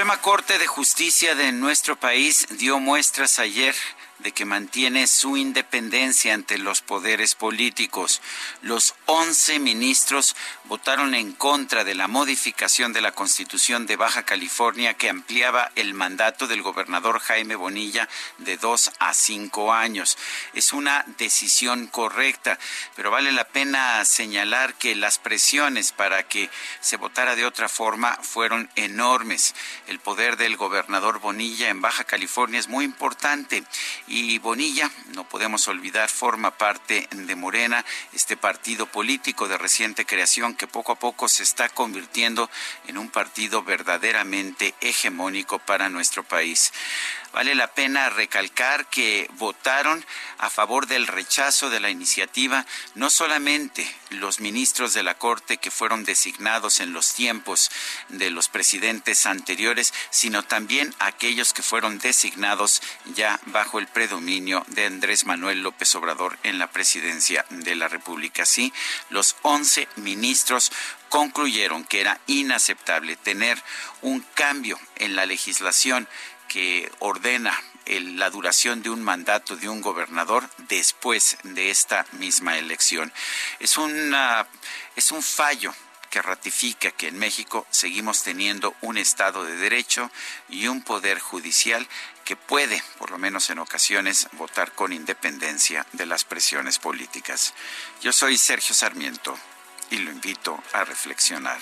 Suprema Corte de Justicia de nuestro país dio muestras ayer de que mantiene su independencia ante los poderes políticos. Los 11 ministros votaron en contra de la modificación de la Constitución de Baja California que ampliaba el mandato del gobernador Jaime Bonilla de dos a cinco años. Es una decisión correcta, pero vale la pena señalar que las presiones para que se votara de otra forma fueron enormes. El poder del gobernador Bonilla en Baja California es muy importante y Bonilla, no podemos olvidar, forma parte de Morena, este partido político de reciente creación que poco a poco se está convirtiendo en un partido verdaderamente hegemónico para nuestro país. Vale la pena recalcar que votaron a favor del rechazo de la iniciativa no solamente los ministros de la Corte que fueron designados en los tiempos de los presidentes anteriores, sino también aquellos que fueron designados ya bajo el predominio de Andrés Manuel López Obrador en la presidencia de la República. Sí, los once ministros concluyeron que era inaceptable tener un cambio en la legislación que ordena la duración de un mandato de un gobernador después de esta misma elección. Es, es un fallo que ratifica que en México seguimos teniendo un Estado de Derecho y un Poder Judicial que puede, por lo menos en ocasiones, votar con independencia de las presiones políticas. Yo soy Sergio Sarmiento y lo invito a reflexionar.